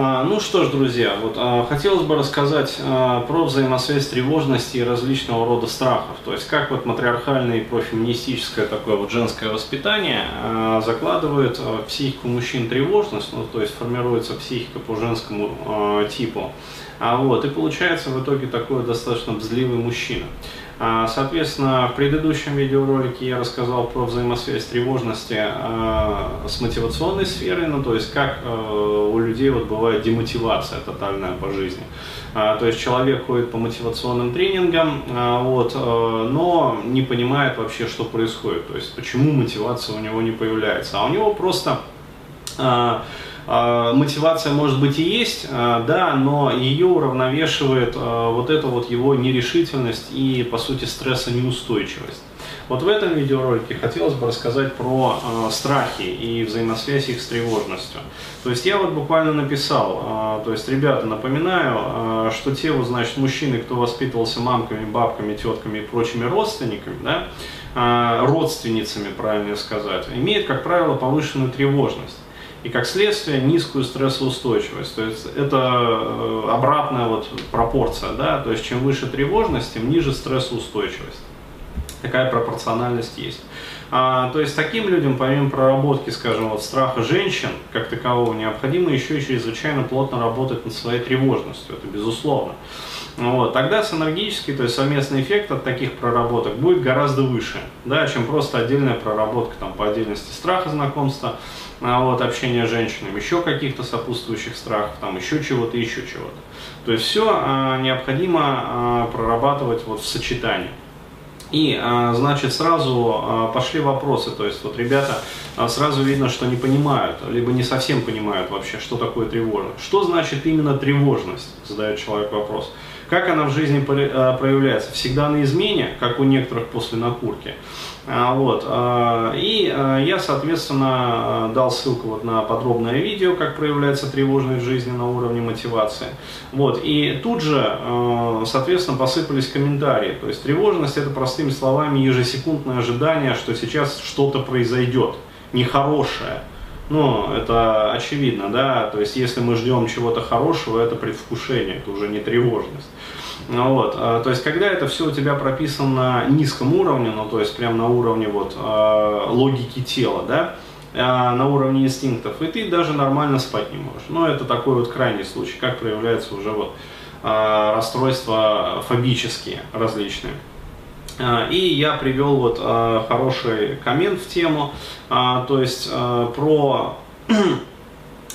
А, ну что ж, друзья, вот а, хотелось бы рассказать а, про взаимосвязь тревожности и различного рода страхов. То есть как вот матриархальное и профеминистическое такое вот женское воспитание закладывает в психику мужчин тревожность, ну то есть формируется психика по женскому типу. А, вот, и получается в итоге такой достаточно бзливый мужчина. А, соответственно, в предыдущем видеоролике я рассказал про взаимосвязь тревожности а, с мотивационной сферой, ну то есть как а, у людей вот бывает демотивация тотальная по жизни. То есть человек ходит по мотивационным тренингам, вот, но не понимает вообще, что происходит, то есть почему мотивация у него не появляется. А у него просто а, мотивация может быть и есть, а, да, но ее уравновешивает а, вот эта вот его нерешительность и, по сути, стрессонеустойчивость. Вот в этом видеоролике хотелось бы рассказать про э, страхи и взаимосвязь их с тревожностью. То есть я вот буквально написал, э, то есть, ребята, напоминаю, э, что те вот, значит, мужчины, кто воспитывался мамками, бабками, тетками и прочими родственниками, да, э, родственницами, правильно сказать, имеют, как правило, повышенную тревожность и как следствие низкую стрессоустойчивость. То есть это э, обратная вот пропорция, да, то есть чем выше тревожность, тем ниже стрессоустойчивость. Такая пропорциональность есть. А, то есть таким людям, помимо проработки, скажем, вот страха женщин, как такового, необходимо еще и чрезвычайно плотно работать над своей тревожностью, это безусловно. Вот, тогда синергический, то есть совместный эффект от таких проработок будет гораздо выше, да, чем просто отдельная проработка там, по отдельности страха знакомства, вот, общения с женщинами, еще каких-то сопутствующих страхов, там, еще чего-то, еще чего-то. То есть все а, необходимо а, прорабатывать вот в сочетании. И, а, значит, сразу а, пошли вопросы, то есть вот ребята а, сразу видно, что не понимают, либо не совсем понимают вообще, что такое тревожность. Что значит именно тревожность, задает человек вопрос. Как она в жизни проявляется? Всегда на измене, как у некоторых после накурки. А, вот. А, и а, я, соответственно, дал ссылку вот на подробное видео, как проявляется тревожность в жизни на уровне мотивации. Вот. И тут же, соответственно, посыпались комментарии. То есть тревожность это простыми словами ежесекундное ожидание, что сейчас что-то произойдет нехорошее. Ну, это очевидно, да, то есть если мы ждем чего-то хорошего, это предвкушение, это уже не тревожность. Ну вот, а, то есть, когда это все у тебя прописано на низком уровне, ну, то есть, прям на уровне вот а, логики тела, да, а, на уровне инстинктов, и ты даже нормально спать не можешь. Но это такой вот крайний случай, как проявляются уже вот расстройства фобические различные. И я привел вот хороший коммент в тему, то есть про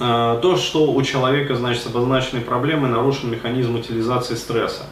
Э, то, что у человека, значит, обозначены проблемы, нарушен механизм утилизации стресса.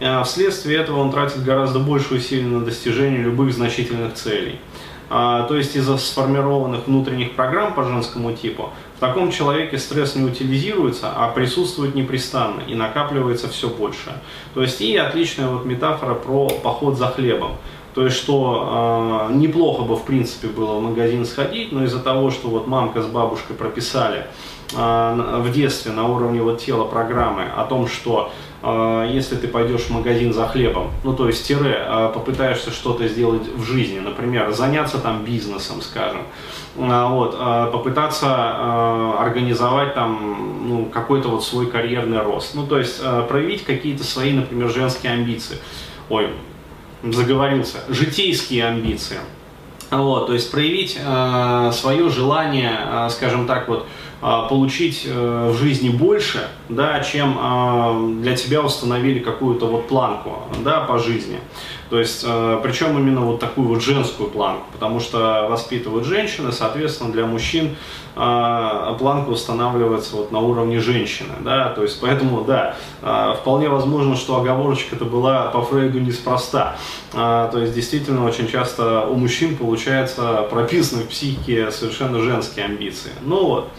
Э, вследствие этого он тратит гораздо больше усилий на достижение любых значительных целей. То есть из-за сформированных внутренних программ по женскому типу в таком человеке стресс не утилизируется, а присутствует непрестанно и накапливается все больше. То есть и отличная вот метафора про поход за хлебом. То есть, что э, неплохо бы, в принципе, было в магазин сходить, но из-за того, что вот мамка с бабушкой прописали э, в детстве на уровне вот тела программы о том, что если ты пойдешь в магазин за хлебом, ну то есть тире, э, попытаешься что-то сделать в жизни, например, заняться там бизнесом, скажем, э, вот, попытаться организовать там ну, какой-то вот свой карьерный рост, ну то есть проявить какие-то свои, например, женские амбиции. Ой, заговорился, житейские амбиции. Вот, то есть проявить свое желание, скажем так, вот, получить э, в жизни больше, да, чем э, для тебя установили какую-то вот планку да, по жизни. То есть, э, причем именно вот такую вот женскую планку, потому что воспитывают женщины, соответственно, для мужчин э, планка устанавливается вот на уровне женщины, да, то есть, поэтому, да, вполне возможно, что оговорочка это была по Фрейду неспроста, то есть, действительно, очень часто у мужчин получается прописаны в психике совершенно женские амбиции. Ну вот,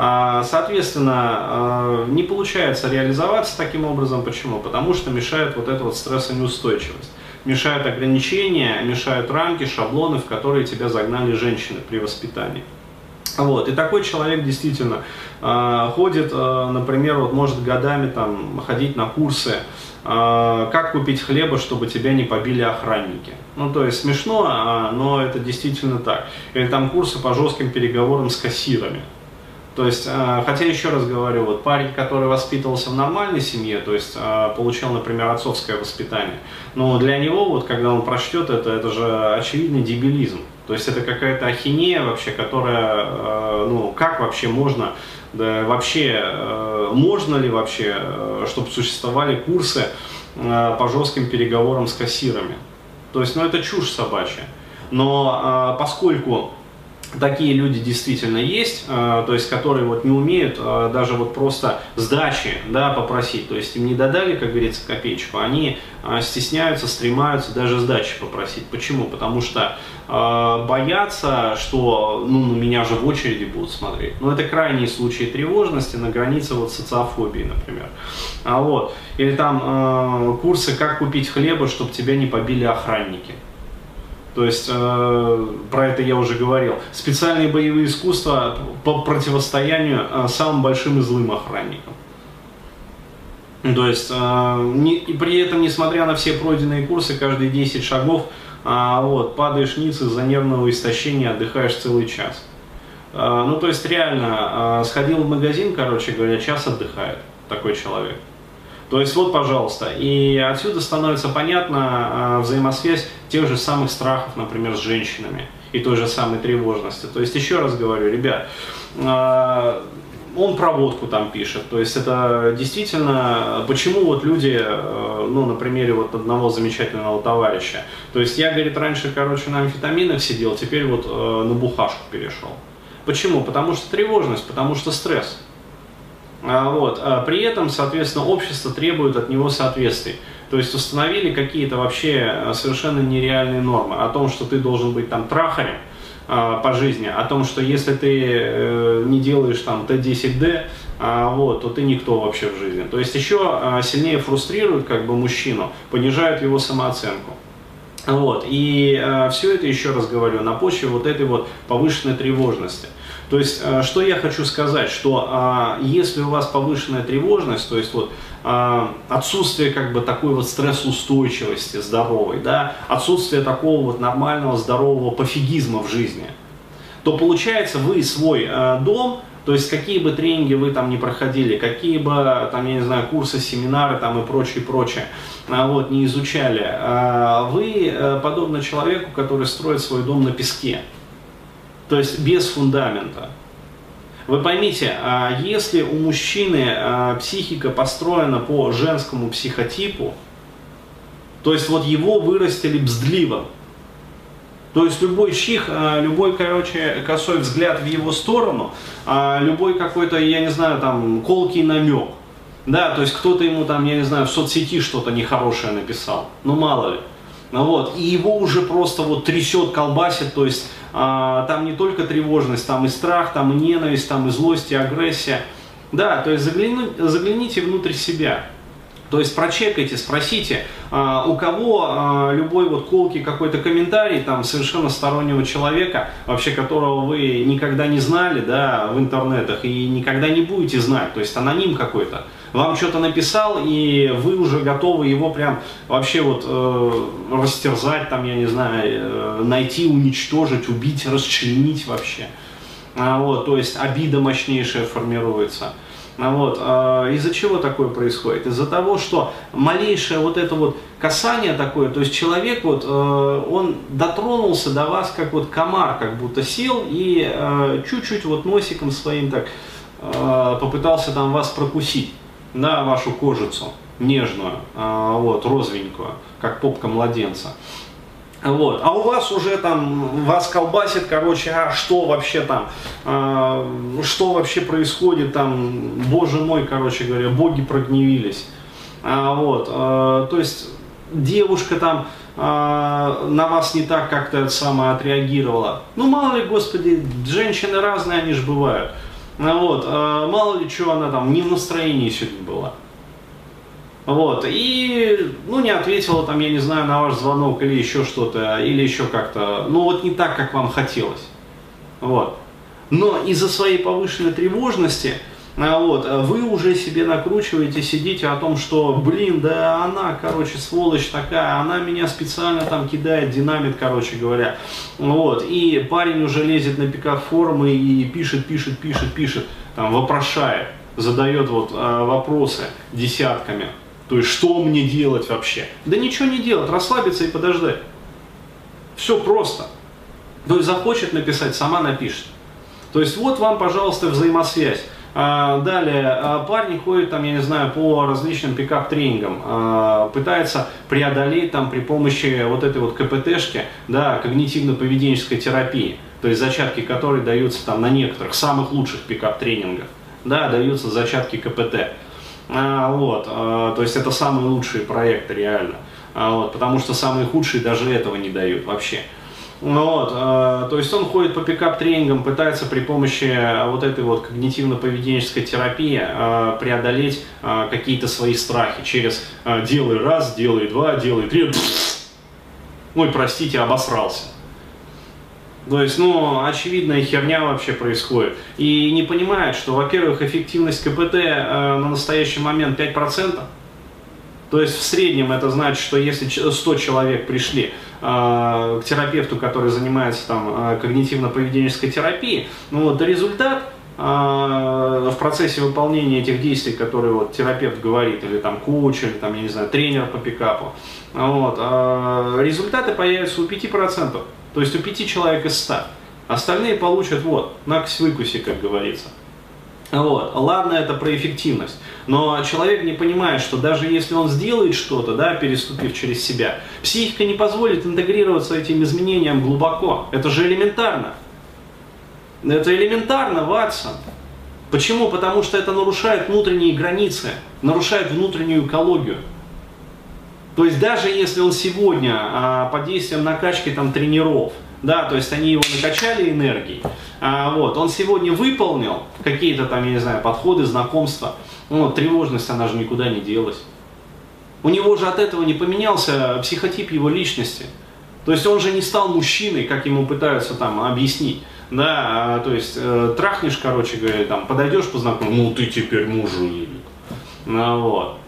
Соответственно, не получается реализоваться таким образом. Почему? Потому что мешает вот эта вот стрессонеустойчивость мешают ограничения, мешают рамки, шаблоны, в которые тебя загнали женщины при воспитании. Вот. И такой человек действительно э, ходит, э, например, вот может годами там ходить на курсы, э, как купить хлеба, чтобы тебя не побили охранники. Ну, то есть смешно, но это действительно так. Или там курсы по жестким переговорам с кассирами. То есть, э, хотя еще раз говорю, вот парень, который воспитывался в нормальной семье, то есть э, получил, например, отцовское воспитание, но для него, вот когда он прочтет это, это же очевидный дебилизм. То есть это какая-то ахинея вообще, которая, э, ну, как вообще можно, да, вообще, можно ли вообще, чтобы существовали курсы по жестким переговорам с кассирами. То есть, ну, это чушь собачья. Но поскольку такие люди действительно есть, э, то есть которые вот не умеют э, даже вот просто сдачи да, попросить, то есть им не додали, как говорится, копеечку, они э, стесняются, стремаются даже сдачи попросить. Почему? Потому что боятся, что ну, на меня же в очереди будут смотреть. Но ну, это крайние случаи тревожности на границе вот социофобии, например. А вот. Или там курсы «Как купить хлеба, чтобы тебя не побили охранники». То есть, э, про это я уже говорил. Специальные боевые искусства по противостоянию э, самым большим и злым охранникам. То есть, э, не, и при этом, несмотря на все пройденные курсы, каждые 10 шагов, э, вот, падаешь ниц из-за нервного истощения, отдыхаешь целый час. Э, ну, то есть, реально, э, сходил в магазин, короче говоря, час отдыхает такой человек. То есть вот, пожалуйста, и отсюда становится понятна э, взаимосвязь тех же самых страхов, например, с женщинами и той же самой тревожности. То есть еще раз говорю, ребят, э, он проводку там пишет, то есть это действительно, почему вот люди, э, ну, на примере вот одного замечательного товарища, то есть я, говорит, раньше, короче, на амфетаминах сидел, теперь вот э, на бухашку перешел. Почему? Потому что тревожность, потому что стресс. А, вот. А при этом, соответственно, общество требует от него соответствий. То есть установили какие-то вообще а, совершенно нереальные нормы о том, что ты должен быть там трахарем по жизни, о том, что если ты э, не делаешь там Т10Д, вот, то ты никто вообще в жизни. То есть еще сильнее фрустрирует как бы мужчину, понижают его самооценку. Вот. И э, все это, еще раз говорю, на почве вот этой вот повышенной тревожности. То есть, э, что я хочу сказать, что э, если у вас повышенная тревожность, то есть вот э, отсутствие как бы такой вот стрессоустойчивости здоровой, да, отсутствие такого вот нормального здорового пофигизма в жизни, то получается вы свой дом то есть какие бы тренинги вы там не проходили, какие бы там, я не знаю, курсы, семинары там и прочее, прочее, а, вот, не изучали, а, вы э, подобно человеку, который строит свой дом на песке, то есть без фундамента. Вы поймите, а если у мужчины психика построена по женскому психотипу, то есть вот его вырастили бздливо, то есть любой чих, а, любой, короче, косой взгляд в его сторону, а, любой какой-то, я не знаю, там, колкий намек, да, то есть кто-то ему там, я не знаю, в соцсети что-то нехорошее написал, ну мало ли. Ну вот, и его уже просто вот трясет, колбасит, то есть а, там не только тревожность, там и страх, там и ненависть, там и злость, и агрессия. Да, то есть загляну, загляните внутрь себя. То есть прочекайте, спросите, а, у кого а, любой вот колкий какой-то комментарий, там, совершенно стороннего человека, вообще которого вы никогда не знали, да, в интернетах и никогда не будете знать, то есть аноним какой-то, вам что-то написал, и вы уже готовы его прям вообще вот э, растерзать, там, я не знаю, э, найти, уничтожить, убить, расчленить вообще. А, вот, то есть обида мощнейшая формируется. А вот. А, из-за чего такое происходит? Из-за того, что малейшее вот это вот касание такое, то есть человек вот, э, он дотронулся до вас, как вот комар, как будто сел и э, чуть-чуть вот носиком своим так э, попытался там вас прокусить, да, вашу кожицу нежную, вот, розовенькую, как попка младенца. Вот. А у вас уже там, вас колбасит, короче, а что вообще там, а, что вообще происходит там, боже мой, короче говоря, боги прогневились. А, вот, а, то есть девушка там а, на вас не так как-то самое отреагировала. Ну, мало ли, господи, женщины разные, они же бывают. А, вот, а, мало ли, что она там не в настроении сегодня была. Вот, и, ну, не ответила там, я не знаю, на ваш звонок или еще что-то, или еще как-то, ну, вот не так, как вам хотелось. Вот. Но из-за своей повышенной тревожности вот, вы уже себе накручиваете, сидите о том, что, блин, да она, короче, сволочь такая, она меня специально там кидает, динамит, короче говоря. Вот, и парень уже лезет на пикап и пишет, пишет, пишет, пишет, там, вопрошает, задает вот вопросы десятками. То есть, что мне делать вообще? Да ничего не делать, расслабиться и подождать. Все просто. То есть захочет написать, сама напишет. То есть вот вам, пожалуйста, взаимосвязь. А, далее, а, парни ходят там, я не знаю, по различным пикап-тренингам, а, пытается преодолеть там при помощи вот этой вот КПТшки, да, когнитивно-поведенческой терапии, то есть зачатки которой даются там на некоторых самых лучших пикап-тренингах, да, даются зачатки КПТ. Вот, то есть это самые лучшие проекты реально, вот, потому что самые худшие даже этого не дают вообще. Ну вот, э, то есть он ходит по пикап-тренингам, пытается при помощи э, вот этой вот когнитивно-поведенческой терапии э, преодолеть э, какие-то свои страхи через э, делай раз, делай два, делай три, ой, простите, обосрался. То есть, ну, очевидная херня вообще происходит. И не понимает, что, во-первых, эффективность КПТ э, на настоящий момент 5%. То есть в среднем это значит, что если 100 человек пришли к терапевту, который занимается там э, когнитивно-поведенческой терапией, ну вот результат э, в процессе выполнения этих действий, которые вот терапевт говорит, или там коуч, или там, я не знаю, тренер по пикапу, вот, результаты появятся у 5%, то есть у 5 человек из 100. Остальные получат вот, накось-выкуси, как говорится. Вот. Ладно, это про эффективность. Но человек не понимает, что даже если он сделает что-то, да, переступив через себя, психика не позволит интегрироваться этим изменениям глубоко. Это же элементарно. Это элементарно, Ватсон. Почему? Потому что это нарушает внутренние границы, нарушает внутреннюю экологию. То есть даже если он сегодня а, под действием накачки там, тренеров, да, то есть они его накачали энергией, а, вот, он сегодня выполнил какие-то там, я не знаю, подходы, знакомства, ну, тревожность, она же никуда не делась. У него же от этого не поменялся психотип его личности. То есть он же не стал мужчиной, как ему пытаются там объяснить. Да, а, то есть э, трахнешь, короче говоря, там, подойдешь познакомиться, ну ты теперь мужик. Ну, вот.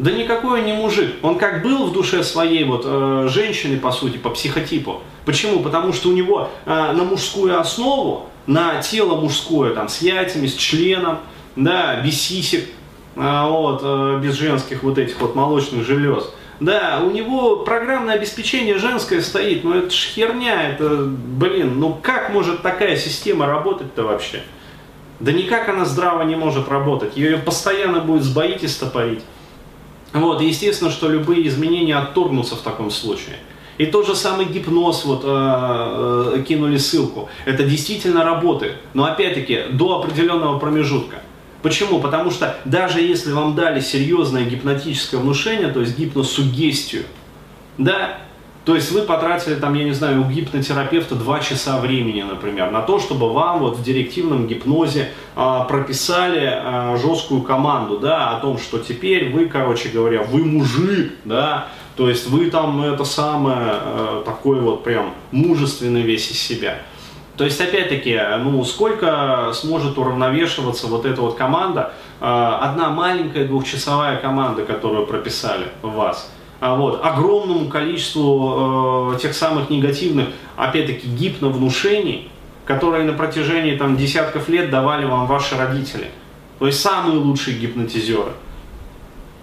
Да никакой он не мужик. Он как был в душе своей вот э, женщины, по сути, по психотипу. Почему? Потому что у него э, на мужскую основу, на тело мужское, там, с яйцами, с членом, да, без сисек, э, вот, э, без женских вот этих вот молочных желез. Да, у него программное обеспечение женское стоит, но это ж херня, это, блин, ну как может такая система работать-то вообще? Да никак она здраво не может работать, ее постоянно будет сбоить и стопорить. Вот, естественно, что любые изменения отторгнутся в таком случае. И тот же самый гипноз, вот э, э, кинули ссылку, это действительно работает, но опять-таки до определенного промежутка. Почему? Потому что даже если вам дали серьезное гипнотическое внушение, то есть гипносугестию, да, то есть вы потратили там, я не знаю, у гипнотерапевта 2 часа времени, например, на то, чтобы вам вот в директивном гипнозе а, прописали а, жесткую команду, да, о том, что теперь вы, короче говоря, вы мужик, да, то есть вы там это самое, а, такой вот прям мужественный весь из себя. То есть, опять-таки, ну, сколько сможет уравновешиваться вот эта вот команда, а, одна маленькая двухчасовая команда, которую прописали вас – вот, огромному количеству э, тех самых негативных, опять-таки, гипновнушений, которые на протяжении там, десятков лет давали вам ваши родители. То есть самые лучшие гипнотизеры.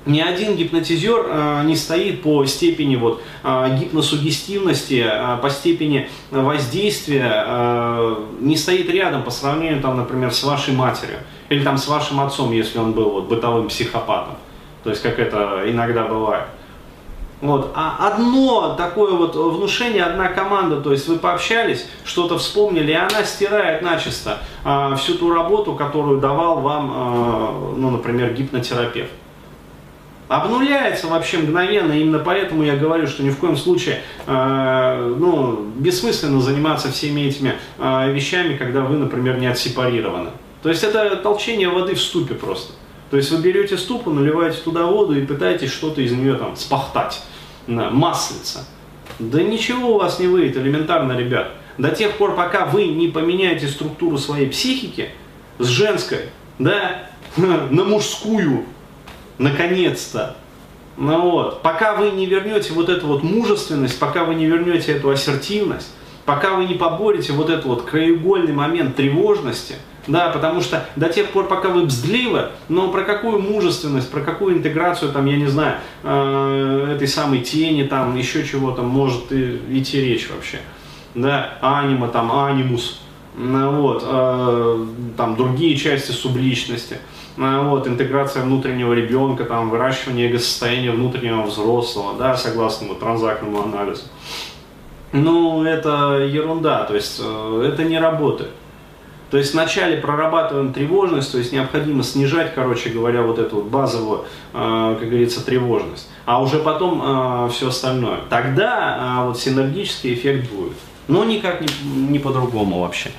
Ни один гипнотизер э, не стоит по степени вот, э, гипносугестивности, э, по степени воздействия, э, не стоит рядом по сравнению, там, например, с вашей матерью или там, с вашим отцом, если он был вот, бытовым психопатом. То есть, как это иногда бывает. Вот. А одно такое вот внушение, одна команда, то есть вы пообщались, что-то вспомнили, и она стирает начисто э, всю ту работу, которую давал вам, э, ну, например, гипнотерапевт. Обнуляется вообще мгновенно, именно поэтому я говорю, что ни в коем случае э, ну, бессмысленно заниматься всеми этими э, вещами, когда вы, например, не отсепарированы. То есть это толчение воды в ступе просто. То есть вы берете ступу, наливаете туда воду и пытаетесь что-то из нее там спахтать, маслица. Да ничего у вас не выйдет, элементарно, ребят. До тех пор, пока вы не поменяете структуру своей психики с женской да, на мужскую, наконец-то. Ну вот, пока вы не вернете вот эту вот мужественность, пока вы не вернете эту ассертивность, пока вы не поборете вот этот вот краеугольный момент тревожности, да, потому что до тех пор, пока вы бздливы, но про какую мужественность, про какую интеграцию, там, я не знаю, э, этой самой тени, там, еще чего-то может и, идти речь вообще, да, анима, там, анимус, ну, вот, э, там, другие части субличности, вот, интеграция внутреннего ребенка, там, выращивание эго-состояния внутреннего взрослого, да, согласно вот, транзактному анализу. Ну, это ерунда, то есть э, это не работает. То есть вначале прорабатываем тревожность, то есть необходимо снижать, короче говоря, вот эту вот базовую, э, как говорится, тревожность, а уже потом э, все остальное. Тогда вот синергический эффект будет. Но никак не, не по-другому вообще.